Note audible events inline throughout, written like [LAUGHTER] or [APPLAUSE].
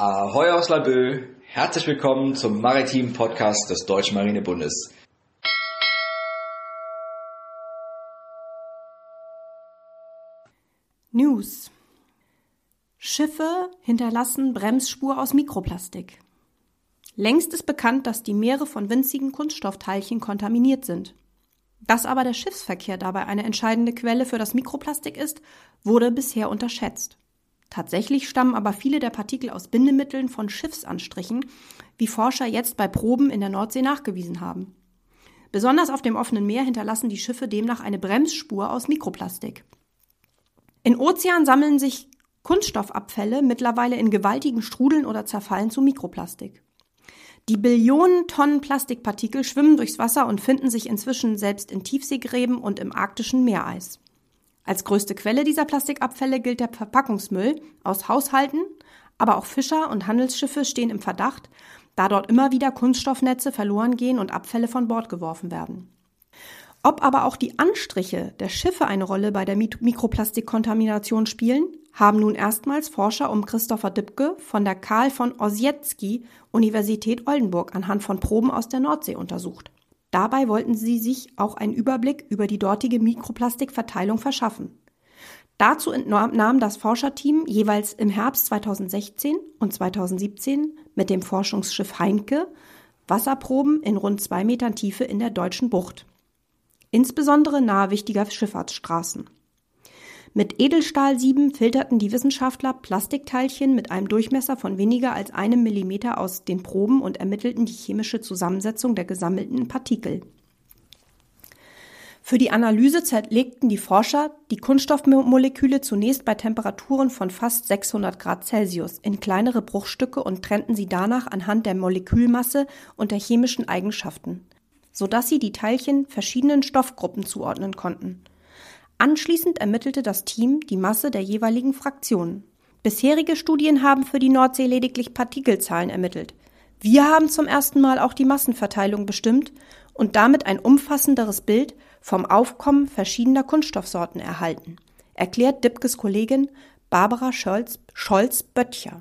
Ahoi aus Laboe, herzlich willkommen zum maritimen Podcast des Deutschen Marinebundes. News. Schiffe hinterlassen Bremsspur aus Mikroplastik. Längst ist bekannt, dass die Meere von winzigen Kunststoffteilchen kontaminiert sind. Dass aber der Schiffsverkehr dabei eine entscheidende Quelle für das Mikroplastik ist, wurde bisher unterschätzt. Tatsächlich stammen aber viele der Partikel aus Bindemitteln von Schiffsanstrichen, wie Forscher jetzt bei Proben in der Nordsee nachgewiesen haben. Besonders auf dem offenen Meer hinterlassen die Schiffe demnach eine Bremsspur aus Mikroplastik. In Ozeanen sammeln sich Kunststoffabfälle mittlerweile in gewaltigen Strudeln oder zerfallen zu Mikroplastik. Die Billionen Tonnen Plastikpartikel schwimmen durchs Wasser und finden sich inzwischen selbst in Tiefseegräben und im arktischen Meereis. Als größte Quelle dieser Plastikabfälle gilt der Verpackungsmüll aus Haushalten, aber auch Fischer und Handelsschiffe stehen im Verdacht, da dort immer wieder Kunststoffnetze verloren gehen und Abfälle von Bord geworfen werden. Ob aber auch die Anstriche der Schiffe eine Rolle bei der Mikroplastikkontamination spielen, haben nun erstmals Forscher um Christopher Dipke von der Karl von Ossietzky Universität Oldenburg anhand von Proben aus der Nordsee untersucht. Dabei wollten sie sich auch einen Überblick über die dortige Mikroplastikverteilung verschaffen. Dazu entnahm das Forscherteam jeweils im Herbst 2016 und 2017 mit dem Forschungsschiff Heinke Wasserproben in rund zwei Metern Tiefe in der deutschen Bucht. Insbesondere nahe wichtiger Schifffahrtsstraßen. Mit Edelstahlsieben filterten die Wissenschaftler Plastikteilchen mit einem Durchmesser von weniger als einem Millimeter aus den Proben und ermittelten die chemische Zusammensetzung der gesammelten Partikel. Für die Analyse zerlegten die Forscher die Kunststoffmoleküle zunächst bei Temperaturen von fast 600 Grad Celsius in kleinere Bruchstücke und trennten sie danach anhand der Molekülmasse und der chemischen Eigenschaften, sodass sie die Teilchen verschiedenen Stoffgruppen zuordnen konnten. Anschließend ermittelte das Team die Masse der jeweiligen Fraktionen. Bisherige Studien haben für die Nordsee lediglich Partikelzahlen ermittelt. Wir haben zum ersten Mal auch die Massenverteilung bestimmt und damit ein umfassenderes Bild vom Aufkommen verschiedener Kunststoffsorten erhalten, erklärt Dipkes Kollegin Barbara Scholz-Böttcher.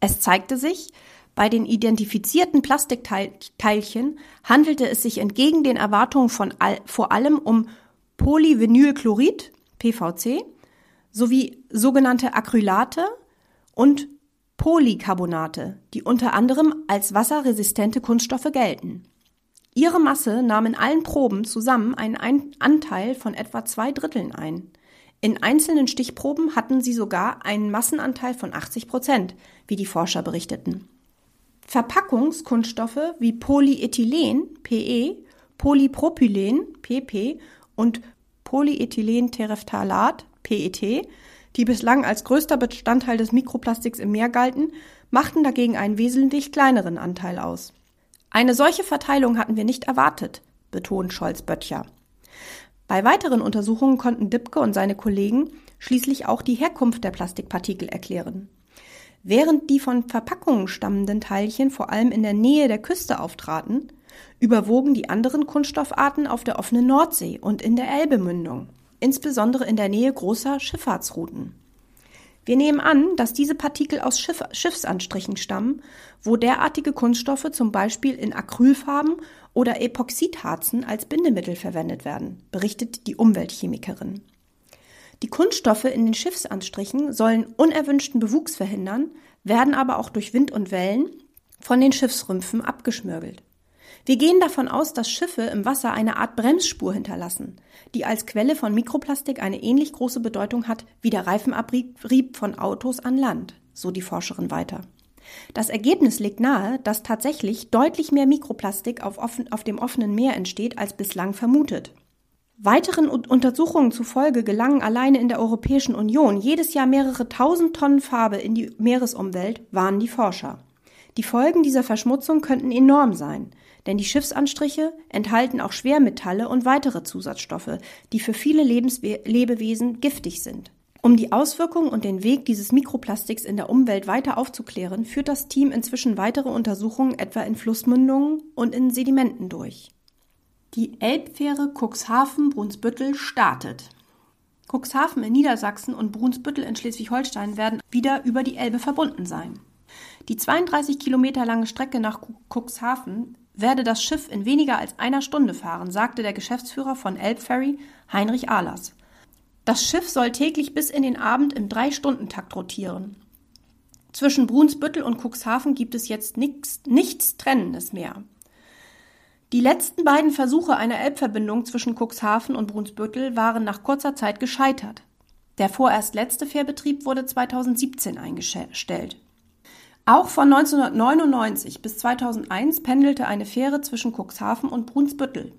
Es zeigte sich, bei den identifizierten Plastikteilchen handelte es sich entgegen den Erwartungen von all, vor allem um Polyvinylchlorid, PVC, sowie sogenannte Acrylate und Polycarbonate, die unter anderem als wasserresistente Kunststoffe gelten. Ihre Masse nahm in allen Proben zusammen einen Anteil von etwa zwei Dritteln ein. In einzelnen Stichproben hatten sie sogar einen Massenanteil von 80 Prozent, wie die Forscher berichteten. Verpackungskunststoffe wie Polyethylen, PE, Polypropylen, PP und Polyethylenterephthalat, PET, die bislang als größter Bestandteil des Mikroplastiks im Meer galten, machten dagegen einen wesentlich kleineren Anteil aus. Eine solche Verteilung hatten wir nicht erwartet, betont Scholz-Böttcher. Bei weiteren Untersuchungen konnten Dipke und seine Kollegen schließlich auch die Herkunft der Plastikpartikel erklären. Während die von Verpackungen stammenden Teilchen vor allem in der Nähe der Küste auftraten, überwogen die anderen Kunststoffarten auf der offenen Nordsee und in der Elbemündung, insbesondere in der Nähe großer Schifffahrtsrouten. Wir nehmen an, dass diese Partikel aus Schiff Schiffsanstrichen stammen, wo derartige Kunststoffe zum Beispiel in Acrylfarben oder Epoxidharzen als Bindemittel verwendet werden, berichtet die Umweltchemikerin. Die Kunststoffe in den Schiffsanstrichen sollen unerwünschten Bewuchs verhindern, werden aber auch durch Wind und Wellen von den Schiffsrümpfen abgeschmürgelt. Wir gehen davon aus, dass Schiffe im Wasser eine Art Bremsspur hinterlassen, die als Quelle von Mikroplastik eine ähnlich große Bedeutung hat wie der Reifenabrieb von Autos an Land, so die Forscherin weiter. Das Ergebnis legt nahe, dass tatsächlich deutlich mehr Mikroplastik auf, offen, auf dem offenen Meer entsteht als bislang vermutet. Weiteren Untersuchungen zufolge gelangen alleine in der Europäischen Union jedes Jahr mehrere tausend Tonnen Farbe in die Meeresumwelt, warnen die Forscher. Die Folgen dieser Verschmutzung könnten enorm sein, denn die Schiffsanstriche enthalten auch Schwermetalle und weitere Zusatzstoffe, die für viele Lebenswe Lebewesen giftig sind. Um die Auswirkungen und den Weg dieses Mikroplastiks in der Umwelt weiter aufzuklären, führt das Team inzwischen weitere Untersuchungen etwa in Flussmündungen und in Sedimenten durch. Die Elbfähre Cuxhaven-Brunsbüttel startet. Cuxhaven in Niedersachsen und Brunsbüttel in Schleswig-Holstein werden wieder über die Elbe verbunden sein. Die 32 Kilometer lange Strecke nach Cuxhaven werde das Schiff in weniger als einer Stunde fahren, sagte der Geschäftsführer von Elbferry, Heinrich Ahlers. Das Schiff soll täglich bis in den Abend im Drei-Stunden-Takt rotieren. Zwischen Brunsbüttel und Cuxhaven gibt es jetzt nix, nichts Trennendes mehr. Die letzten beiden Versuche einer Elbverbindung zwischen Cuxhaven und Brunsbüttel waren nach kurzer Zeit gescheitert. Der vorerst letzte Fährbetrieb wurde 2017 eingestellt. Auch von 1999 bis 2001 pendelte eine Fähre zwischen Cuxhaven und Brunsbüttel.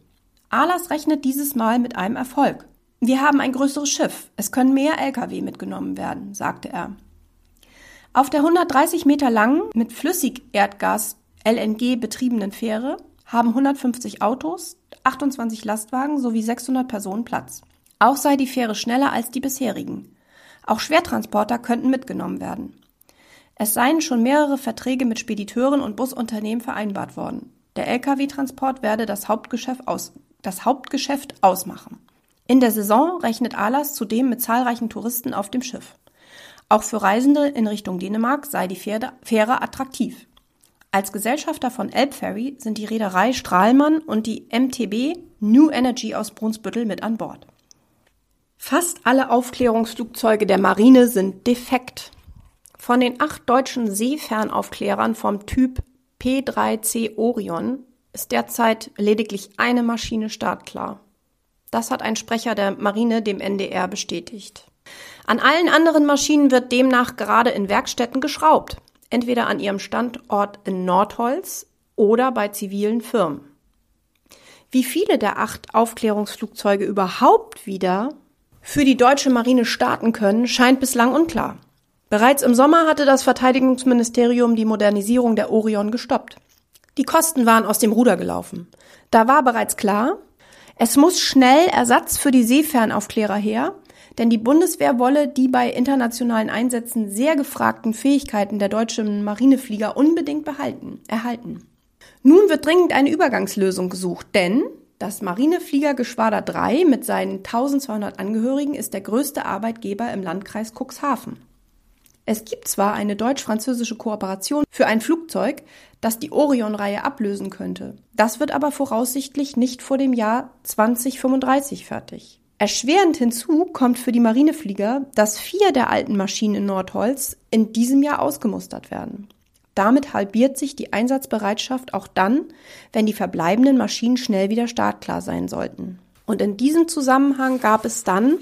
Ahlers rechnet dieses Mal mit einem Erfolg. Wir haben ein größeres Schiff. Es können mehr Lkw mitgenommen werden, sagte er. Auf der 130 Meter langen, mit Flüssigerdgas LNG betriebenen Fähre haben 150 Autos, 28 Lastwagen sowie 600 Personen Platz. Auch sei die Fähre schneller als die bisherigen. Auch Schwertransporter könnten mitgenommen werden. Es seien schon mehrere Verträge mit Spediteuren und Busunternehmen vereinbart worden. Der Lkw-Transport werde das Hauptgeschäft, aus, das Hauptgeschäft ausmachen. In der Saison rechnet Alas zudem mit zahlreichen Touristen auf dem Schiff. Auch für Reisende in Richtung Dänemark sei die Fähre attraktiv. Als Gesellschafter von Elbferry sind die Reederei Strahlmann und die MTB New Energy aus Brunsbüttel mit an Bord. Fast alle Aufklärungsflugzeuge der Marine sind defekt. Von den acht deutschen Seefernaufklärern vom Typ P3C Orion ist derzeit lediglich eine Maschine startklar. Das hat ein Sprecher der Marine dem NDR bestätigt. An allen anderen Maschinen wird demnach gerade in Werkstätten geschraubt, entweder an ihrem Standort in Nordholz oder bei zivilen Firmen. Wie viele der acht Aufklärungsflugzeuge überhaupt wieder für die deutsche Marine starten können, scheint bislang unklar. Bereits im Sommer hatte das Verteidigungsministerium die Modernisierung der Orion gestoppt. Die Kosten waren aus dem Ruder gelaufen. Da war bereits klar, es muss schnell Ersatz für die Seefernaufklärer her, denn die Bundeswehr wolle die bei internationalen Einsätzen sehr gefragten Fähigkeiten der deutschen Marineflieger unbedingt behalten, erhalten. Nun wird dringend eine Übergangslösung gesucht, denn das Marinefliegergeschwader 3 mit seinen 1200 Angehörigen ist der größte Arbeitgeber im Landkreis Cuxhaven. Es gibt zwar eine deutsch-französische Kooperation für ein Flugzeug, das die Orion-Reihe ablösen könnte. Das wird aber voraussichtlich nicht vor dem Jahr 2035 fertig. Erschwerend hinzu kommt für die Marineflieger, dass vier der alten Maschinen in Nordholz in diesem Jahr ausgemustert werden. Damit halbiert sich die Einsatzbereitschaft auch dann, wenn die verbleibenden Maschinen schnell wieder startklar sein sollten. Und in diesem Zusammenhang gab es dann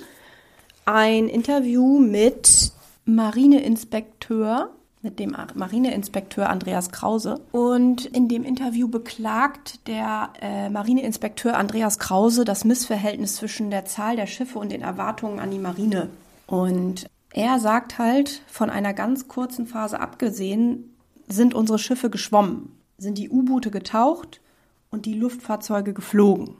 ein Interview mit Marineinspekteur, mit dem Marineinspekteur Andreas Krause. Und in dem Interview beklagt der äh, Marineinspekteur Andreas Krause das Missverhältnis zwischen der Zahl der Schiffe und den Erwartungen an die Marine. Und er sagt halt, von einer ganz kurzen Phase abgesehen, sind unsere Schiffe geschwommen, sind die U-Boote getaucht und die Luftfahrzeuge geflogen.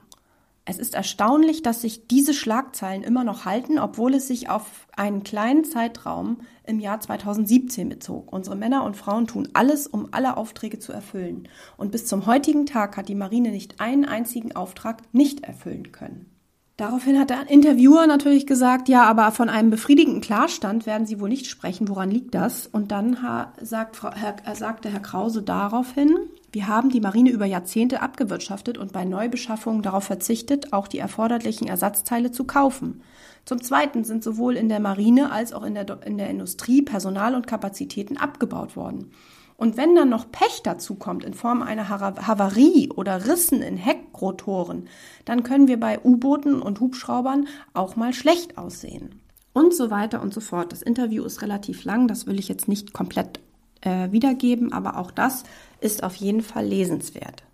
Es ist erstaunlich, dass sich diese Schlagzeilen immer noch halten, obwohl es sich auf einen kleinen Zeitraum im Jahr 2017 bezog. Unsere Männer und Frauen tun alles, um alle Aufträge zu erfüllen. Und bis zum heutigen Tag hat die Marine nicht einen einzigen Auftrag nicht erfüllen können. Daraufhin hat der Interviewer natürlich gesagt, ja, aber von einem befriedigenden Klarstand werden Sie wohl nicht sprechen. Woran liegt das? Und dann sagt, Herr, sagte Herr Krause daraufhin, wir haben die Marine über Jahrzehnte abgewirtschaftet und bei Neubeschaffungen darauf verzichtet, auch die erforderlichen Ersatzteile zu kaufen. Zum Zweiten sind sowohl in der Marine als auch in der, in der Industrie Personal und Kapazitäten abgebaut worden. Und wenn dann noch Pech dazu kommt in Form einer Havarie oder Rissen in Heckrotoren, dann können wir bei U-Booten und Hubschraubern auch mal schlecht aussehen. Und so weiter und so fort. Das Interview ist relativ lang, das will ich jetzt nicht komplett äh, wiedergeben, aber auch das ist auf jeden Fall lesenswert.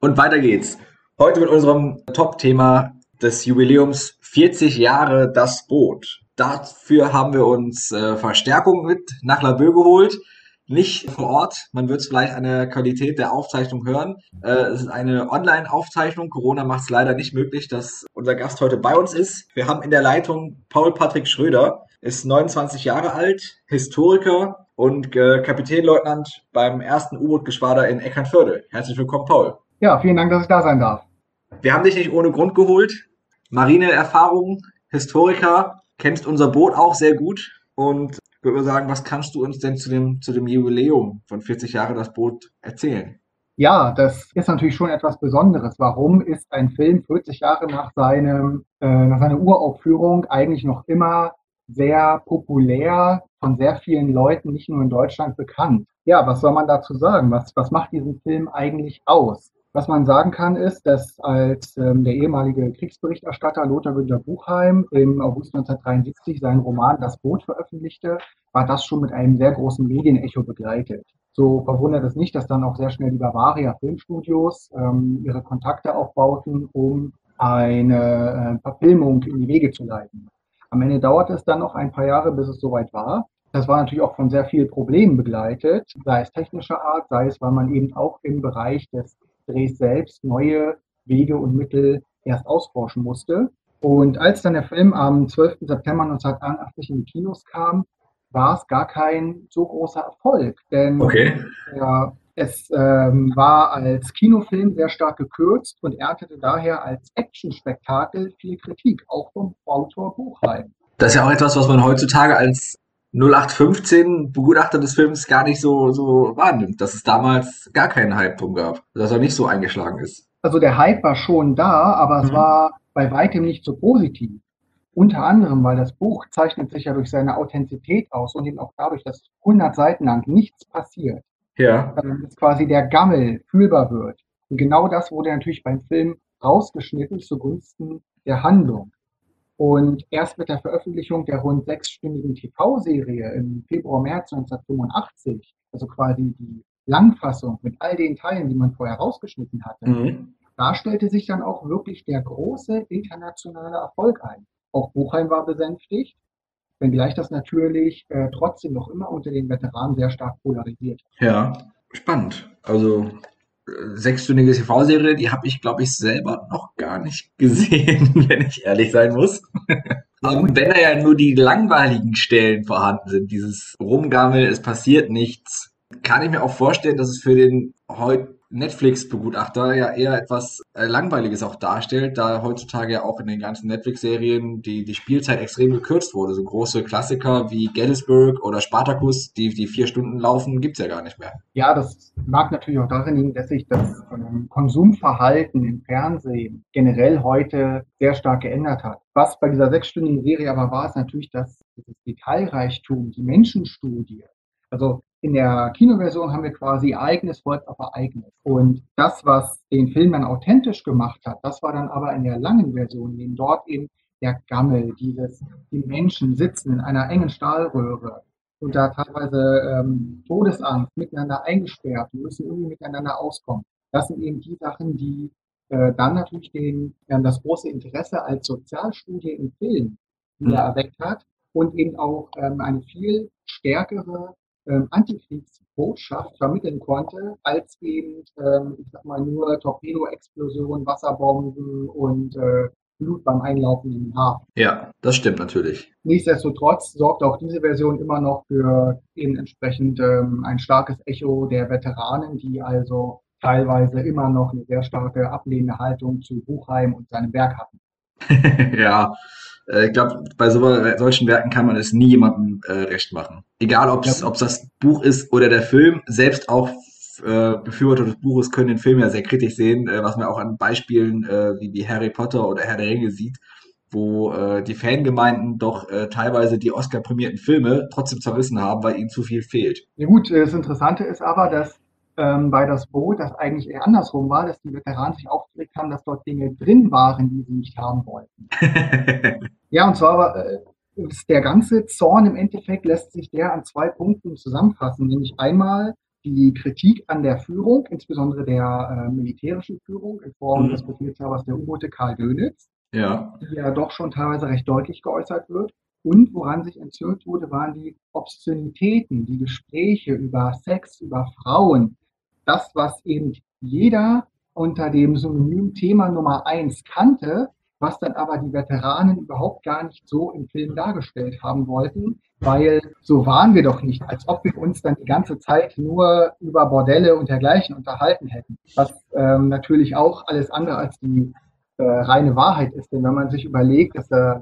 Und weiter geht's. Heute mit unserem Top-Thema des Jubiläums 40 Jahre das Boot. Dafür haben wir uns äh, Verstärkung mit nach Laboe geholt. Nicht vor Ort. Man wird es vielleicht an der Qualität der Aufzeichnung hören. Äh, es ist eine Online-Aufzeichnung. Corona macht es leider nicht möglich, dass unser Gast heute bei uns ist. Wir haben in der Leitung Paul Patrick Schröder ist 29 Jahre alt, Historiker und äh, Kapitänleutnant beim ersten U-Boot-Geschwader in Eckernförde. Herzlich willkommen, Paul. Ja, vielen Dank, dass ich da sein darf. Wir haben dich nicht ohne Grund geholt. Marineerfahrung, Historiker. kennst unser Boot auch sehr gut und würde sagen, was kannst du uns denn zu dem, zu dem Jubiläum von 40 Jahre das Boot erzählen? Ja, das ist natürlich schon etwas Besonderes. Warum ist ein Film 40 Jahre nach seinem, äh, nach seiner Uraufführung eigentlich noch immer sehr populär, von sehr vielen Leuten, nicht nur in Deutschland bekannt? Ja, was soll man dazu sagen? Was, was macht diesen Film eigentlich aus? Was man sagen kann, ist, dass als ähm, der ehemalige Kriegsberichterstatter Lothar Günther Buchheim im August 1973 seinen Roman Das Boot veröffentlichte, war das schon mit einem sehr großen Medienecho begleitet. So verwundert es nicht, dass dann auch sehr schnell die Bavaria Filmstudios ähm, ihre Kontakte aufbauten, um eine äh, Verfilmung in die Wege zu leiten. Am Ende dauerte es dann noch ein paar Jahre, bis es soweit war. Das war natürlich auch von sehr vielen Problemen begleitet, sei es technischer Art, sei es, weil man eben auch im Bereich des Drehs selbst neue Wege und Mittel erst ausforschen musste. Und als dann der Film am 12. September 1981 in die Kinos kam, war es gar kein so großer Erfolg. Denn okay. ja, es ähm, war als Kinofilm sehr stark gekürzt und erntete daher als Actionspektakel viel Kritik, auch vom Autor Buchheim. Das ist ja auch etwas, was man heutzutage als 0815 Begutachter des Films gar nicht so, so wahrnimmt, dass es damals gar keinen Hype drum gab, dass er nicht so eingeschlagen ist. Also der Hype war schon da, aber mhm. es war bei weitem nicht so positiv. Unter anderem, weil das Buch zeichnet sich ja durch seine Authentizität aus und eben auch dadurch, dass 100 Seiten lang nichts passiert. Ja. Dass quasi der Gammel fühlbar wird. Und genau das wurde natürlich beim Film rausgeschnitten zugunsten der Handlung. Und erst mit der Veröffentlichung der rund sechsstündigen TV-Serie im Februar, März 1985, also quasi die Langfassung mit all den Teilen, die man vorher rausgeschnitten hatte, mhm. da stellte sich dann auch wirklich der große internationale Erfolg ein. Auch Buchheim war besänftigt, wenngleich das natürlich äh, trotzdem noch immer unter den Veteranen sehr stark polarisiert. Ja, spannend. Also sechsstündige TV-Serie, die habe ich, glaube ich, selber noch gar nicht [LAUGHS] gesehen, wenn ich ehrlich sein muss. [LAUGHS] Und wenn da ja nur die langweiligen Stellen vorhanden sind, dieses Rumgammel, es passiert nichts, kann ich mir auch vorstellen, dass es für den heute Netflix-Begutachter ja eher etwas äh, Langweiliges auch darstellt, da heutzutage ja auch in den ganzen Netflix-Serien die, die Spielzeit extrem gekürzt wurde. So große Klassiker wie Gettysburg oder Spartacus, die, die vier Stunden laufen, gibt's ja gar nicht mehr. Ja, das mag natürlich auch darin liegen, dass sich das ähm, Konsumverhalten im Fernsehen generell heute sehr stark geändert hat. Was bei dieser sechsstündigen Serie aber war, ist natürlich, dass das Detailreichtum, die Menschenstudie, also in der Kinoversion haben wir quasi Ereignis folgt auf Ereignis. Und das, was den Film dann authentisch gemacht hat, das war dann aber in der langen Version, in dort eben der Gammel, dieses, die Menschen sitzen in einer engen Stahlröhre und da teilweise ähm, Todesangst miteinander eingesperrt und müssen irgendwie miteinander auskommen. Das sind eben die Sachen, die äh, dann natürlich den, äh, das große Interesse als Sozialstudie im Film wieder mhm. erweckt hat und eben auch ähm, eine viel stärkere ähm, Antikriegsbotschaft vermitteln konnte, als eben, ähm, ich sag mal, nur Torpedoexplosionen, Wasserbomben und äh, Blut beim Einlaufen in den Hafen. Ja, das stimmt natürlich. Nichtsdestotrotz sorgt auch diese Version immer noch für eben entsprechend ähm, ein starkes Echo der Veteranen, die also teilweise immer noch eine sehr starke ablehnende Haltung zu Buchheim und seinem Werk hatten. [LAUGHS] ja, äh, ich glaube, bei so, solchen Werken kann man es nie jemandem äh, recht machen. Egal, ob es ja. das Buch ist oder der Film, selbst auch äh, Befürworter des Buches können den Film ja sehr kritisch sehen, äh, was man auch an Beispielen äh, wie, wie Harry Potter oder Herr der Ringe sieht, wo äh, die Fangemeinden doch äh, teilweise die Oscar-prämierten Filme trotzdem zerrissen haben, weil ihnen zu viel fehlt. Ja gut, das Interessante ist aber, dass ähm, bei das Boot das eigentlich eher andersrum war, dass die Veteranen sich aufgeregt haben, dass dort Dinge drin waren, die sie nicht haben wollten. [LAUGHS] ja, und zwar war, äh, der ganze Zorn im Endeffekt lässt sich der an zwei Punkten zusammenfassen, nämlich einmal die Kritik an der Führung, insbesondere der äh, militärischen Führung in Form mhm. des Befehlshabers der U-Boote Karl Dönitz, ja. die ja doch schon teilweise recht deutlich geäußert wird. Und woran sich entzürnt wurde, waren die Obszönitäten, die Gespräche über Sex, über Frauen, das, was eben jeder unter dem Synonym Thema Nummer eins kannte, was dann aber die Veteranen überhaupt gar nicht so im Film dargestellt haben wollten, weil so waren wir doch nicht, als ob wir uns dann die ganze Zeit nur über Bordelle und dergleichen unterhalten hätten, was ähm, natürlich auch alles andere als die äh, reine Wahrheit ist, denn wenn man sich überlegt, dass äh,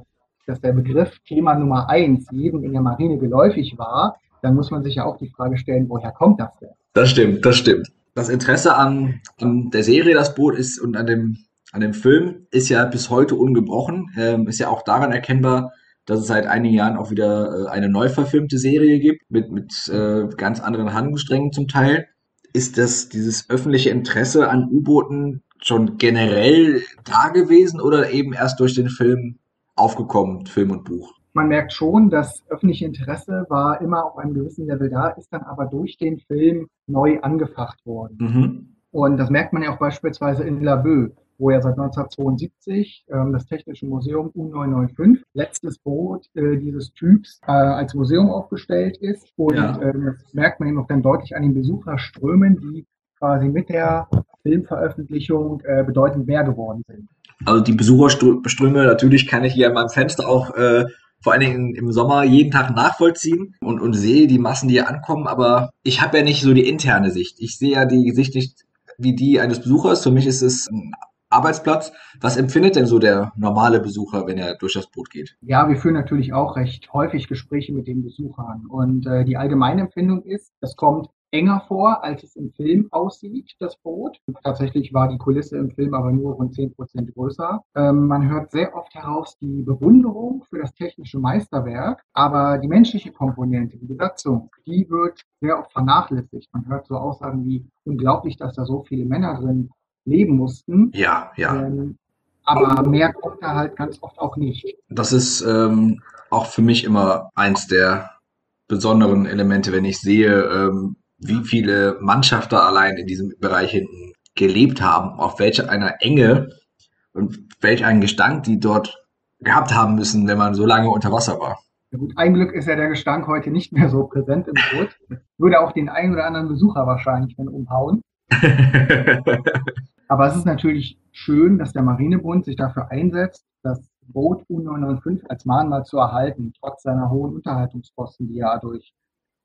dass der Begriff Thema Nummer eins jedem in der Marine geläufig war, dann muss man sich ja auch die Frage stellen, woher kommt das denn? Das stimmt, das stimmt. Das Interesse an, an der Serie Das Boot ist und an dem, an dem Film ist ja bis heute ungebrochen. Ähm, ist ja auch daran erkennbar, dass es seit einigen Jahren auch wieder äh, eine neu verfilmte Serie gibt, mit, mit äh, ganz anderen Handlungssträngen zum Teil. Ist das dieses öffentliche Interesse an U-Booten schon generell da gewesen oder eben erst durch den Film aufgekommen, Film und Buch? Man merkt schon, das öffentliche Interesse war immer auf einem gewissen Level da, ist dann aber durch den Film neu angefacht worden. Mhm. Und das merkt man ja auch beispielsweise in Laboe wo ja seit 1972 ähm, das Technische Museum U995, letztes Boot äh, dieses Typs, äh, als Museum aufgestellt ist. Und ja. ähm, das merkt man eben auch dann deutlich an den Besucherströmen, die quasi mit der Filmveröffentlichung äh, bedeutend mehr geworden sind. Also die Besucherströme, natürlich kann ich hier an meinem Fenster auch äh, vor allen Dingen im Sommer jeden Tag nachvollziehen und, und sehe die Massen, die hier ankommen, aber ich habe ja nicht so die interne Sicht. Ich sehe ja die Sicht nicht wie die eines Besuchers. Für mich ist es ein Arbeitsplatz. Was empfindet denn so der normale Besucher, wenn er durch das Boot geht? Ja, wir führen natürlich auch recht häufig Gespräche mit den Besuchern. Und äh, die allgemeine Empfindung ist, es kommt enger vor, als es im Film aussieht, das Boot. Tatsächlich war die Kulisse im Film aber nur rund 10 Prozent größer. Ähm, man hört sehr oft heraus die Bewunderung für das technische Meisterwerk, aber die menschliche Komponente, die Besatzung, die wird sehr oft vernachlässigt. Man hört so Aussagen wie unglaublich, dass da so viele Männer drin leben mussten. Ja, ja. Ähm, aber mehr kommt da halt ganz oft auch nicht. Das ist ähm, auch für mich immer eins der besonderen Elemente, wenn ich sehe, ähm, wie viele Mannschaften allein in diesem Bereich hinten gelebt haben, auf welche einer Enge und welch einen Gestank die dort gehabt haben müssen, wenn man so lange unter Wasser war. Ja gut, ein Glück ist ja der Gestank heute nicht mehr so präsent im Boot. Würde auch den einen oder anderen Besucher wahrscheinlich dann umhauen. [LAUGHS] Aber es ist natürlich schön, dass der Marinebund sich dafür einsetzt, das Boot U995 als Mahnmal zu erhalten, trotz seiner hohen Unterhaltungskosten, die ja durch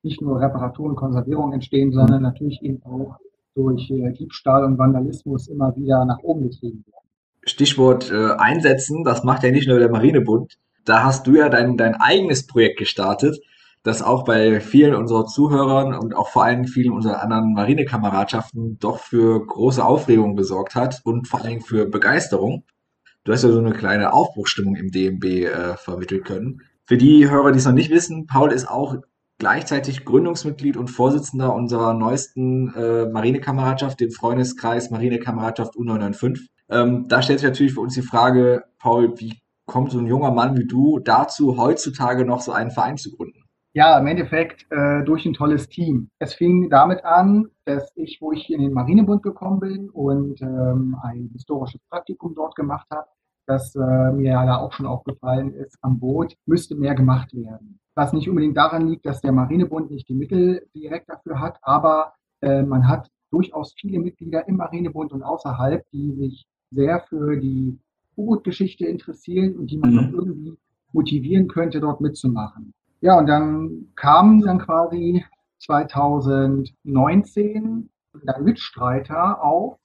nicht nur Reparatur und Konservierung entstehen, sondern natürlich eben auch durch äh, Diebstahl und Vandalismus immer wieder nach oben getrieben werden. Stichwort äh, einsetzen, das macht ja nicht nur der Marinebund. Da hast du ja dein, dein eigenes Projekt gestartet, das auch bei vielen unserer Zuhörern und auch vor allem vielen unserer anderen Marinekameradschaften doch für große Aufregung gesorgt hat und vor allem für Begeisterung. Du hast ja so eine kleine Aufbruchstimmung im DMB äh, vermitteln können. Für die Hörer, die es noch nicht wissen, Paul ist auch gleichzeitig Gründungsmitglied und Vorsitzender unserer neuesten äh, Marinekameradschaft, dem Freundeskreis Marinekameradschaft U995. Ähm, da stellt sich natürlich für uns die Frage, Paul, wie kommt so ein junger Mann wie du dazu, heutzutage noch so einen Verein zu gründen? Ja, im Endeffekt äh, durch ein tolles Team. Es fing damit an, dass ich, wo ich in den Marinebund gekommen bin und ähm, ein historisches Praktikum dort gemacht habe, dass äh, mir ja da auch schon aufgefallen ist, am Boot müsste mehr gemacht werden. Was nicht unbedingt daran liegt, dass der Marinebund nicht die Mittel direkt dafür hat, aber äh, man hat durchaus viele Mitglieder im Marinebund und außerhalb, die sich sehr für die U-Boot-Geschichte interessieren und die man mhm. irgendwie motivieren könnte, dort mitzumachen. Ja, und dann kam dann quasi 2019 ein Mitstreiter auf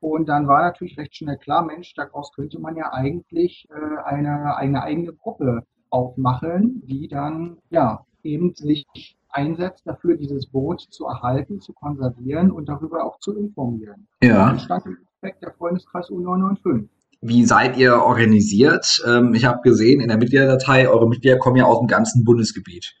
und dann war natürlich recht schnell klar, Mensch, daraus könnte man ja eigentlich äh, eine, eine eigene Gruppe aufmachen, die dann ja eben sich einsetzt dafür, dieses Boot zu erhalten, zu konservieren und darüber auch zu informieren. Ja. Und stand im Endeffekt der Freundeskreis U995. Wie seid ihr organisiert? Ähm, ich habe gesehen in der Mitgliederdatei, eure Mitglieder kommen ja aus dem ganzen Bundesgebiet.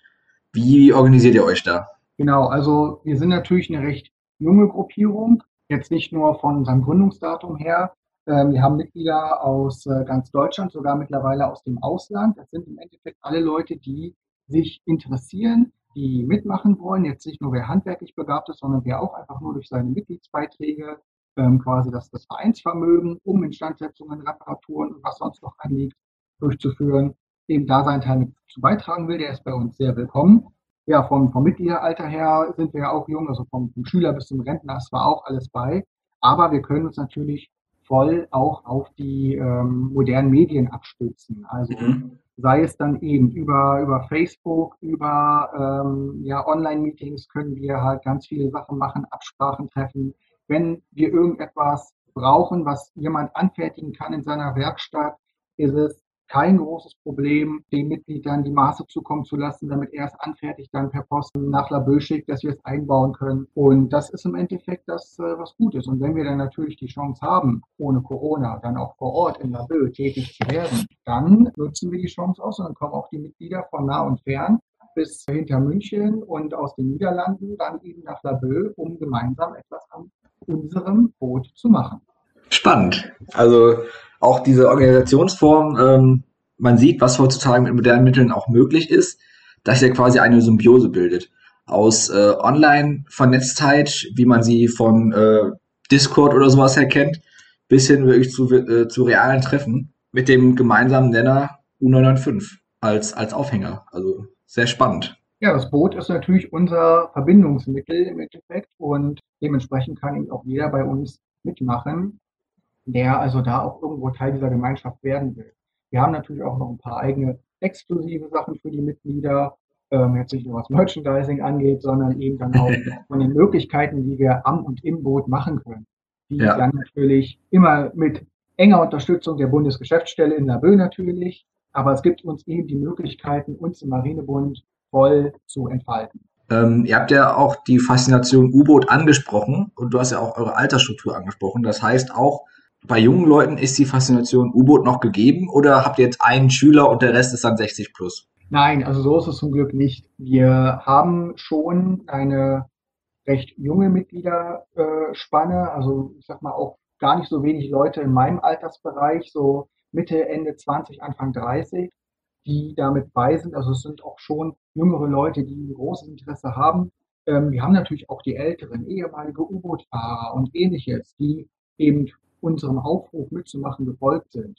Wie organisiert ihr euch da? Genau, also wir sind natürlich eine recht junge Gruppierung, jetzt nicht nur von unserem Gründungsdatum her, wir haben Mitglieder aus äh, ganz Deutschland, sogar mittlerweile aus dem Ausland. Das sind im Endeffekt alle Leute, die sich interessieren, die mitmachen wollen. Jetzt nicht nur wer handwerklich begabt ist, sondern wer auch einfach nur durch seine Mitgliedsbeiträge ähm, quasi das, das Vereinsvermögen, um Instandsetzungen, Reparaturen und was sonst noch anliegt, durchzuführen, eben da seinen Teil mit zu beitragen will. Der ist bei uns sehr willkommen. Ja, vom, vom Mitgliederalter her sind wir ja auch jung, also vom, vom Schüler bis zum Rentner ist zwar auch alles bei, aber wir können uns natürlich voll auch auf die ähm, modernen Medien abstützen. Also mhm. sei es dann eben über, über Facebook, über ähm, ja, Online-Meetings können wir halt ganz viele Sachen machen, Absprachen treffen. Wenn wir irgendetwas brauchen, was jemand anfertigen kann in seiner Werkstatt, ist es kein großes Problem, den Mitgliedern die Maße zukommen zu lassen, damit er es anfertigt, dann per Posten nach Labö schickt, dass wir es einbauen können. Und das ist im Endeffekt das, äh, was gut ist. Und wenn wir dann natürlich die Chance haben, ohne Corona dann auch vor Ort in Labö tätig zu werden, dann nutzen wir die Chance aus und dann kommen auch die Mitglieder von nah und fern bis hinter München und aus den Niederlanden dann eben nach Labö, um gemeinsam etwas an unserem Boot zu machen. Spannend. Also auch diese Organisationsform, ähm, man sieht, was heutzutage mit modernen Mitteln auch möglich ist, dass ja quasi eine Symbiose bildet. Aus äh, Online-Vernetztheit, wie man sie von äh, Discord oder sowas her kennt, bis hin wirklich zu, äh, zu realen Treffen mit dem gemeinsamen Nenner U995 als, als Aufhänger. Also sehr spannend. Ja, das Boot ist natürlich unser Verbindungsmittel im Endeffekt und dementsprechend kann eben auch jeder bei uns mitmachen der also da auch irgendwo Teil dieser Gemeinschaft werden will. Wir haben natürlich auch noch ein paar eigene exklusive Sachen für die Mitglieder, ähm, jetzt nicht nur was Merchandising angeht, sondern eben dann auch [LAUGHS] von den Möglichkeiten, die wir am und im Boot machen können. Die ja. dann natürlich immer mit enger Unterstützung der Bundesgeschäftsstelle in Laboe natürlich, aber es gibt uns eben die Möglichkeiten, uns im Marinebund voll zu entfalten. Ähm, ihr habt ja auch die Faszination U-Boot angesprochen und du hast ja auch eure Altersstruktur angesprochen. Das heißt auch, bei jungen Leuten ist die Faszination U-Boot noch gegeben oder habt ihr jetzt einen Schüler und der Rest ist dann 60 plus? Nein, also so ist es zum Glück nicht. Wir haben schon eine recht junge Mitgliederspanne, also ich sag mal auch gar nicht so wenig Leute in meinem Altersbereich, so Mitte, Ende 20, Anfang 30, die damit bei sind. Also es sind auch schon jüngere Leute, die großes Interesse haben. Ähm, wir haben natürlich auch die älteren, ehemalige U-Boot-Fahrer und ähnliches, die eben unserem Aufruf mitzumachen gefolgt sind.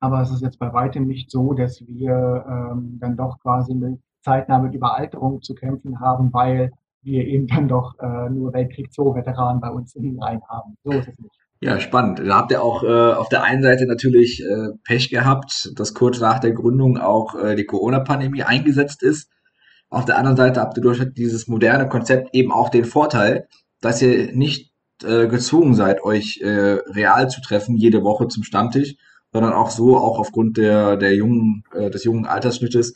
Aber es ist jetzt bei weitem nicht so, dass wir ähm, dann doch quasi mit zeitnah mit Überalterung zu kämpfen haben, weil wir eben dann doch äh, nur Weltkrieg II-Veteranen bei uns in den Reihen haben. So ist es nicht. Ja, spannend. Da habt ihr auch äh, auf der einen Seite natürlich äh, Pech gehabt, dass kurz nach der Gründung auch äh, die Corona-Pandemie eingesetzt ist. Auf der anderen Seite habt ihr durch dieses moderne Konzept eben auch den Vorteil, dass ihr nicht äh, gezwungen seid, euch äh, real zu treffen, jede Woche zum Stammtisch, sondern auch so, auch aufgrund der, der jungen, äh, des jungen Altersschnittes,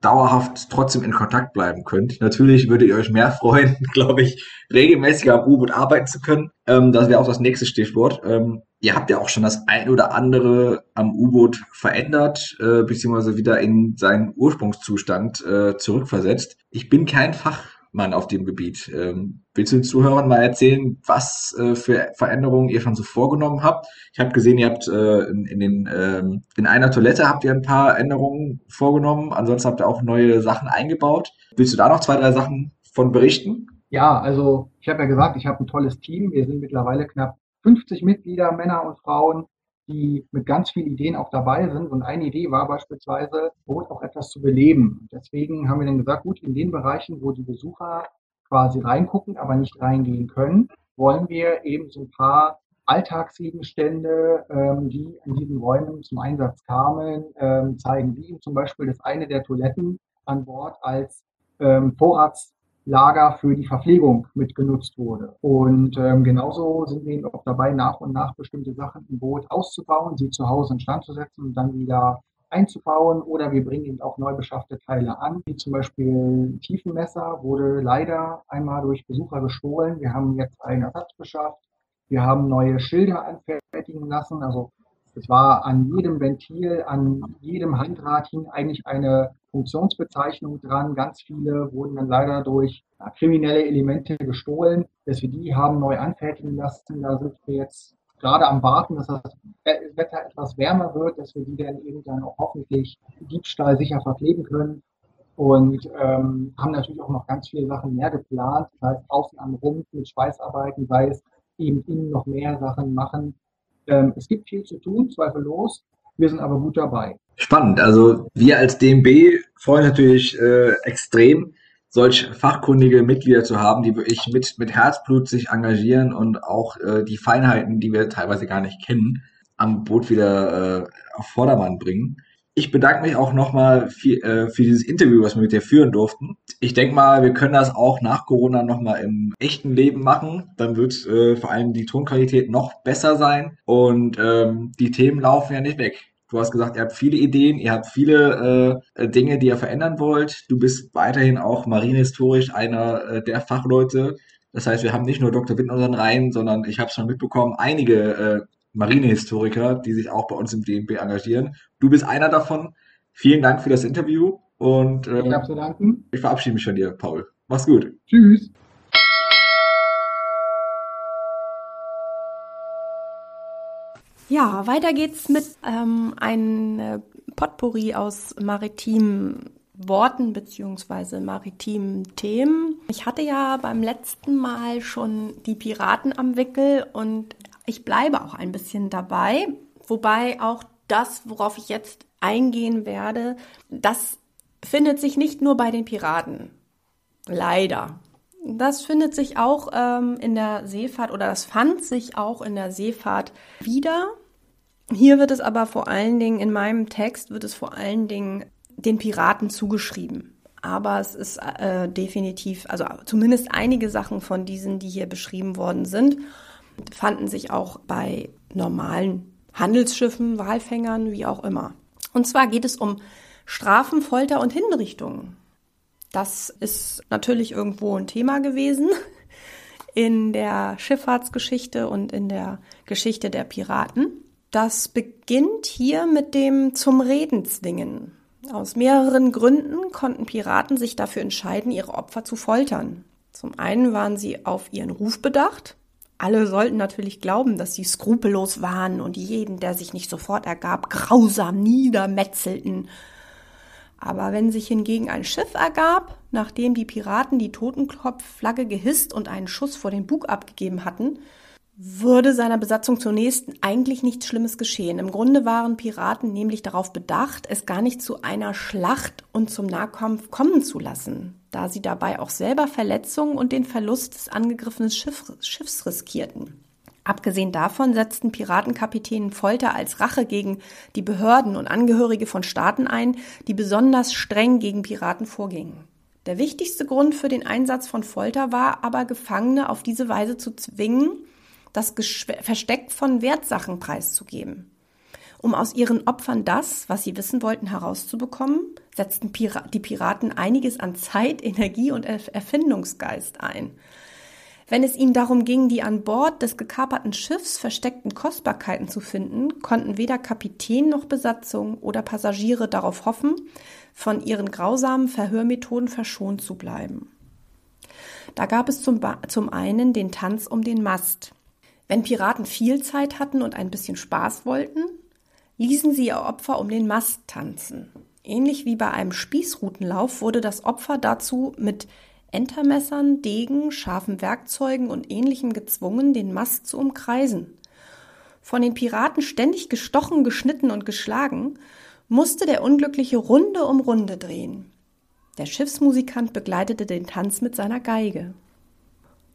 dauerhaft trotzdem in Kontakt bleiben könnt. Natürlich würdet ihr euch mehr [LAUGHS] freuen, glaube ich, regelmäßiger am U-Boot arbeiten zu können. Ähm, das wäre auch das nächste Stichwort. Ähm, ihr habt ja auch schon das ein oder andere am U-Boot verändert, äh, beziehungsweise wieder in seinen Ursprungszustand äh, zurückversetzt. Ich bin kein Fach Mann auf dem Gebiet. Ähm, willst du den Zuhörern mal erzählen, was äh, für Veränderungen ihr schon so vorgenommen habt? Ich habe gesehen, ihr habt äh, in, in, den, ähm, in einer Toilette habt ihr ein paar Änderungen vorgenommen. Ansonsten habt ihr auch neue Sachen eingebaut. Willst du da noch zwei, drei Sachen von berichten? Ja, also ich habe ja gesagt, ich habe ein tolles Team. Wir sind mittlerweile knapp 50 Mitglieder, Männer und Frauen die mit ganz vielen Ideen auch dabei sind. Und eine Idee war beispielsweise, Boot auch etwas zu beleben. Deswegen haben wir dann gesagt, gut, in den Bereichen, wo die Besucher quasi reingucken, aber nicht reingehen können, wollen wir eben so ein paar Alltagsgegenstände, ähm, die in diesen Räumen zum Einsatz kamen, ähm, zeigen, wie zum Beispiel das eine der Toiletten an Bord als ähm, Vorrats Lager für die Verpflegung mitgenutzt wurde. Und ähm, genauso sind wir auch dabei, nach und nach bestimmte Sachen im Boot auszubauen, sie zu Hause in Stand zu setzen und dann wieder einzubauen oder wir bringen eben auch neu beschaffte Teile an, wie zum Beispiel Tiefenmesser wurde leider einmal durch Besucher gestohlen. Wir haben jetzt einen Ersatz beschafft. Wir haben neue Schilder anfertigen lassen. Also es war an jedem Ventil, an jedem Handrad hing eigentlich eine Funktionsbezeichnung dran. Ganz viele wurden dann leider durch kriminelle Elemente gestohlen, dass wir die haben neu anfertigen lassen. Da sind wir jetzt gerade am Warten, dass das Wetter etwas wärmer wird, dass wir die dann eben dann auch hoffentlich Diebstahl sicher verkleben können. Und ähm, haben natürlich auch noch ganz viele Sachen mehr geplant. Das heißt, außen am Rumpf mit Schweißarbeiten, sei es eben innen noch mehr Sachen machen. Ähm, es gibt viel zu tun, zweifellos. Wir sind aber gut dabei. Spannend. Also wir als DMB freuen natürlich äh, extrem, solch fachkundige Mitglieder zu haben, die wirklich mit, mit Herzblut sich engagieren und auch äh, die Feinheiten, die wir teilweise gar nicht kennen, am Boot wieder äh, auf Vordermann bringen. Ich bedanke mich auch nochmal für, äh, für dieses Interview, was wir mit dir führen durften. Ich denke mal, wir können das auch nach Corona nochmal im echten Leben machen. Dann wird äh, vor allem die Tonqualität noch besser sein und ähm, die Themen laufen ja nicht weg. Du hast gesagt, ihr habt viele Ideen, ihr habt viele äh, Dinge, die ihr verändern wollt. Du bist weiterhin auch marinehistorisch einer äh, der Fachleute. Das heißt, wir haben nicht nur Dr. Witt in unseren Reihen, sondern ich habe schon mitbekommen, einige äh, Marinehistoriker, die sich auch bei uns im DNB engagieren. Du bist einer davon. Vielen Dank für das Interview und äh, ich, zu danken. ich verabschiede mich von dir, Paul. Mach's gut. Tschüss. Ja, weiter geht's mit ähm, einem Potpourri aus maritimen Worten beziehungsweise maritimen Themen. Ich hatte ja beim letzten Mal schon die Piraten am Wickel und ich bleibe auch ein bisschen dabei, wobei auch das, worauf ich jetzt eingehen werde, das findet sich nicht nur bei den Piraten. Leider. Das findet sich auch ähm, in der Seefahrt oder das fand sich auch in der Seefahrt wieder. Hier wird es aber vor allen Dingen, in meinem Text wird es vor allen Dingen den Piraten zugeschrieben. Aber es ist äh, definitiv, also zumindest einige Sachen von diesen, die hier beschrieben worden sind, fanden sich auch bei normalen Handelsschiffen, Walfängern, wie auch immer. Und zwar geht es um Strafen, Folter und Hinrichtungen. Das ist natürlich irgendwo ein Thema gewesen [LAUGHS] in der Schifffahrtsgeschichte und in der Geschichte der Piraten. Das beginnt hier mit dem zum Reden zwingen. Aus mehreren Gründen konnten Piraten sich dafür entscheiden, ihre Opfer zu foltern. Zum einen waren sie auf ihren Ruf bedacht. Alle sollten natürlich glauben, dass sie skrupellos waren und jeden, der sich nicht sofort ergab, grausam niedermetzelten. Aber wenn sich hingegen ein Schiff ergab, nachdem die Piraten die Totenkopfflagge gehisst und einen Schuss vor den Bug abgegeben hatten, würde seiner Besatzung zunächst eigentlich nichts Schlimmes geschehen. Im Grunde waren Piraten nämlich darauf bedacht, es gar nicht zu einer Schlacht und zum Nahkampf kommen zu lassen, da sie dabei auch selber Verletzungen und den Verlust des angegriffenen Schiff, Schiffs riskierten. Abgesehen davon setzten Piratenkapitänen Folter als Rache gegen die Behörden und Angehörige von Staaten ein, die besonders streng gegen Piraten vorgingen. Der wichtigste Grund für den Einsatz von Folter war aber, Gefangene auf diese Weise zu zwingen, das Versteck von Wertsachen preiszugeben. Um aus ihren Opfern das, was sie wissen wollten, herauszubekommen, setzten die Piraten einiges an Zeit, Energie und Erfindungsgeist ein. Wenn es ihnen darum ging, die an Bord des gekaperten Schiffs versteckten Kostbarkeiten zu finden, konnten weder Kapitän noch Besatzung oder Passagiere darauf hoffen, von ihren grausamen Verhörmethoden verschont zu bleiben. Da gab es zum, zum einen den Tanz um den Mast. Wenn Piraten viel Zeit hatten und ein bisschen Spaß wollten, ließen sie ihr Opfer um den Mast tanzen. Ähnlich wie bei einem Spießrutenlauf wurde das Opfer dazu mit Entermessern, Degen, scharfen Werkzeugen und ähnlichem gezwungen, den Mast zu umkreisen. Von den Piraten ständig gestochen, geschnitten und geschlagen, musste der Unglückliche Runde um Runde drehen. Der Schiffsmusikant begleitete den Tanz mit seiner Geige.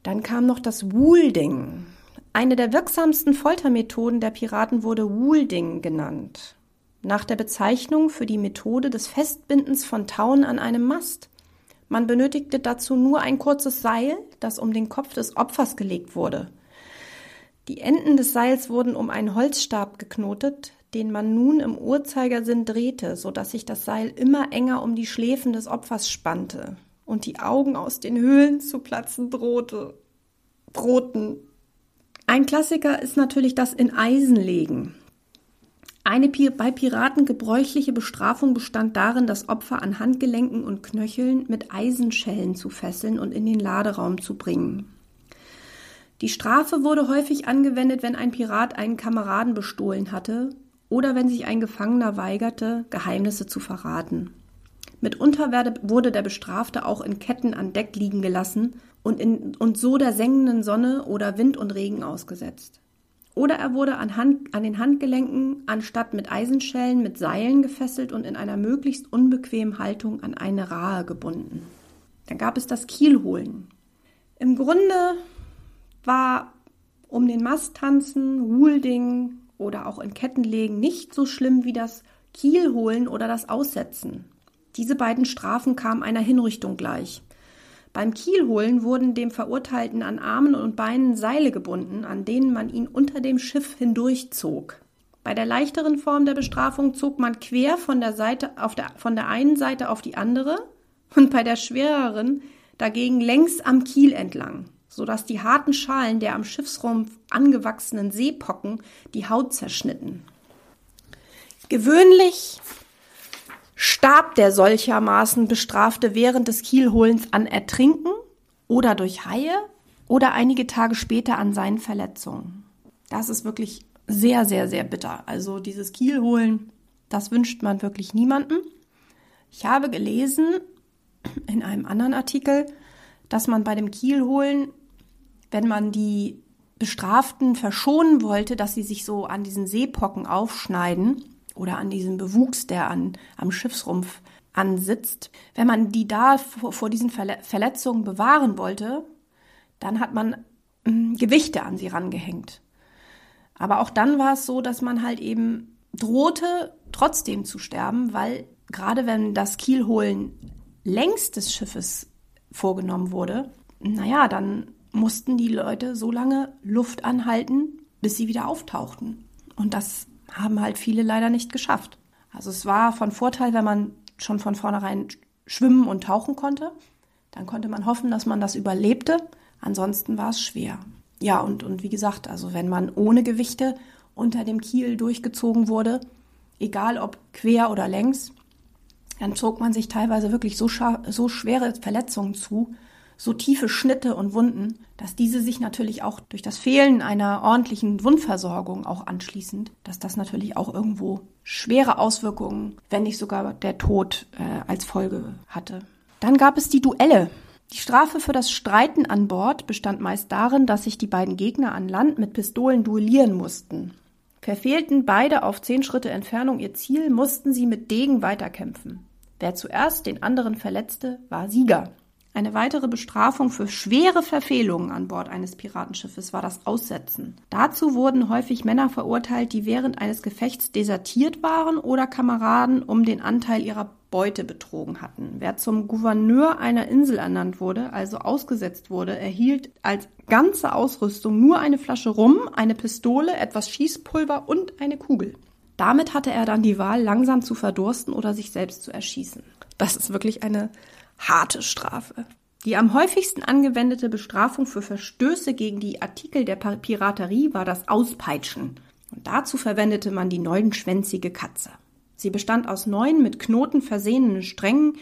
Dann kam noch das Woolding. Eine der wirksamsten Foltermethoden der Piraten wurde Woolding genannt, nach der Bezeichnung für die Methode des Festbindens von Tauen an einem Mast. Man benötigte dazu nur ein kurzes Seil, das um den Kopf des Opfers gelegt wurde. Die Enden des Seils wurden um einen Holzstab geknotet, den man nun im Uhrzeigersinn drehte, so dass sich das Seil immer enger um die Schläfen des Opfers spannte und die Augen aus den Höhlen zu platzen drohte. drohten. Ein Klassiker ist natürlich das in Eisen legen. Eine bei Piraten gebräuchliche Bestrafung bestand darin, das Opfer an Handgelenken und Knöcheln mit Eisenschellen zu fesseln und in den Laderaum zu bringen. Die Strafe wurde häufig angewendet, wenn ein Pirat einen Kameraden bestohlen hatte oder wenn sich ein Gefangener weigerte, Geheimnisse zu verraten. Mitunter wurde der Bestrafte auch in Ketten an Deck liegen gelassen und, in, und so der sengenden Sonne oder Wind und Regen ausgesetzt. Oder er wurde an, Hand, an den Handgelenken anstatt mit Eisenschellen mit Seilen gefesselt und in einer möglichst unbequemen Haltung an eine Rahe gebunden. Dann gab es das Kielholen. Im Grunde war um den Mast tanzen, Woolding oder auch in Ketten legen nicht so schlimm wie das Kielholen oder das Aussetzen. Diese beiden Strafen kamen einer Hinrichtung gleich. Beim Kielholen wurden dem Verurteilten an Armen und Beinen Seile gebunden, an denen man ihn unter dem Schiff hindurchzog. Bei der leichteren Form der Bestrafung zog man quer von der Seite auf der, von der einen Seite auf die andere und bei der schwereren dagegen längs am Kiel entlang, sodass die harten Schalen der am Schiffsrumpf angewachsenen Seepocken die Haut zerschnitten. Gewöhnlich starb der solchermaßen Bestrafte während des Kielholens an Ertrinken oder durch Haie oder einige Tage später an seinen Verletzungen. Das ist wirklich sehr, sehr, sehr bitter. Also dieses Kielholen, das wünscht man wirklich niemandem. Ich habe gelesen in einem anderen Artikel, dass man bei dem Kielholen, wenn man die Bestraften verschonen wollte, dass sie sich so an diesen Seepocken aufschneiden oder an diesem Bewuchs, der an, am Schiffsrumpf ansitzt, wenn man die da vor, vor diesen Verletzungen bewahren wollte, dann hat man äh, Gewichte an sie rangehängt. Aber auch dann war es so, dass man halt eben drohte, trotzdem zu sterben, weil gerade wenn das Kielholen längs des Schiffes vorgenommen wurde, naja, dann mussten die Leute so lange Luft anhalten, bis sie wieder auftauchten. Und das haben halt viele leider nicht geschafft. Also es war von Vorteil, wenn man schon von vornherein schwimmen und tauchen konnte. Dann konnte man hoffen, dass man das überlebte. Ansonsten war es schwer. Ja, und, und wie gesagt, also wenn man ohne Gewichte unter dem Kiel durchgezogen wurde, egal ob quer oder längs, dann zog man sich teilweise wirklich so, so schwere Verletzungen zu, so tiefe Schnitte und Wunden, dass diese sich natürlich auch durch das Fehlen einer ordentlichen Wundversorgung auch anschließend, dass das natürlich auch irgendwo schwere Auswirkungen, wenn nicht sogar der Tod äh, als Folge hatte. Dann gab es die Duelle. Die Strafe für das Streiten an Bord bestand meist darin, dass sich die beiden Gegner an Land mit Pistolen duellieren mussten. Verfehlten beide auf zehn Schritte Entfernung ihr Ziel, mussten sie mit Degen weiterkämpfen. Wer zuerst den anderen verletzte, war Sieger. Eine weitere Bestrafung für schwere Verfehlungen an Bord eines Piratenschiffes war das Aussetzen. Dazu wurden häufig Männer verurteilt, die während eines Gefechts desertiert waren oder Kameraden um den Anteil ihrer Beute betrogen hatten. Wer zum Gouverneur einer Insel ernannt wurde, also ausgesetzt wurde, erhielt als ganze Ausrüstung nur eine Flasche Rum, eine Pistole, etwas Schießpulver und eine Kugel. Damit hatte er dann die Wahl, langsam zu verdursten oder sich selbst zu erschießen. Das ist wirklich eine harte Strafe. Die am häufigsten angewendete Bestrafung für Verstöße gegen die Artikel der Piraterie war das Auspeitschen. Und dazu verwendete man die neunschwänzige Katze. Sie bestand aus neun mit Knoten versehenen Strängen,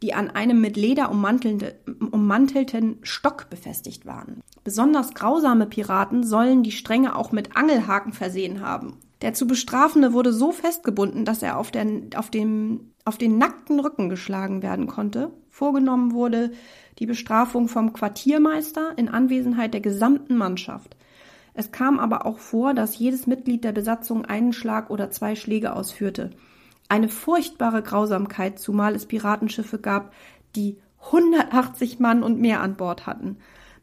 die an einem mit Leder ummantelten Stock befestigt waren. Besonders grausame Piraten sollen die Stränge auch mit Angelhaken versehen haben. Der zu Bestrafende wurde so festgebunden, dass er auf, der, auf, dem, auf den nackten Rücken geschlagen werden konnte. Vorgenommen wurde die Bestrafung vom Quartiermeister in Anwesenheit der gesamten Mannschaft. Es kam aber auch vor, dass jedes Mitglied der Besatzung einen Schlag oder zwei Schläge ausführte. Eine furchtbare Grausamkeit, zumal es Piratenschiffe gab, die 180 Mann und mehr an Bord hatten.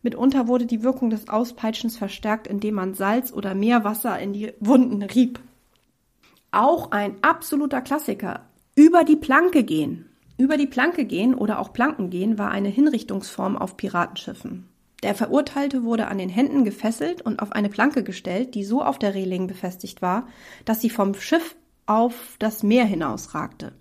Mitunter wurde die Wirkung des Auspeitschens verstärkt, indem man Salz oder Meerwasser in die Wunden rieb. Auch ein absoluter Klassiker. Über die Planke gehen. Über die Planke gehen oder auch Planken gehen war eine Hinrichtungsform auf Piratenschiffen. Der Verurteilte wurde an den Händen gefesselt und auf eine Planke gestellt, die so auf der Reling befestigt war, dass sie vom Schiff auf das Meer hinausragte.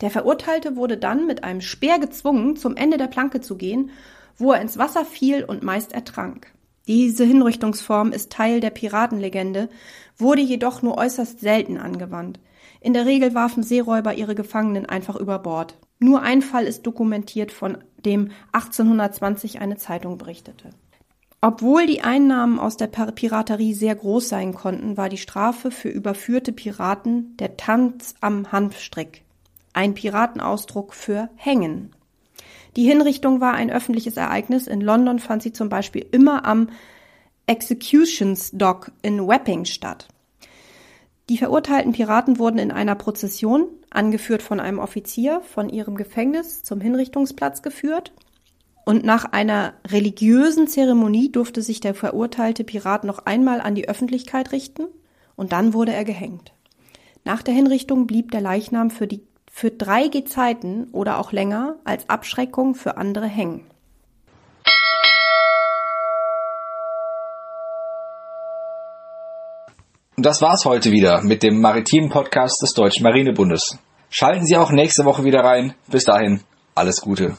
Der Verurteilte wurde dann mit einem Speer gezwungen, zum Ende der Planke zu gehen, wo er ins Wasser fiel und meist ertrank. Diese Hinrichtungsform ist Teil der Piratenlegende, wurde jedoch nur äußerst selten angewandt. In der Regel warfen Seeräuber ihre Gefangenen einfach über Bord. Nur ein Fall ist dokumentiert, von dem 1820 eine Zeitung berichtete. Obwohl die Einnahmen aus der Piraterie sehr groß sein konnten, war die Strafe für überführte Piraten der Tanz am Hanfstrick, ein Piratenausdruck für Hängen. Die Hinrichtung war ein öffentliches Ereignis. In London fand sie zum Beispiel immer am Executions Dock in Wapping statt. Die verurteilten Piraten wurden in einer Prozession, angeführt von einem Offizier, von ihrem Gefängnis zum Hinrichtungsplatz geführt und nach einer religiösen Zeremonie durfte sich der verurteilte Pirat noch einmal an die Öffentlichkeit richten und dann wurde er gehängt. Nach der Hinrichtung blieb der Leichnam für, die, für drei Gezeiten oder auch länger als Abschreckung für andere hängen. Und das war's heute wieder mit dem maritimen Podcast des Deutschen Marinebundes. Schalten Sie auch nächste Woche wieder rein. Bis dahin, alles Gute.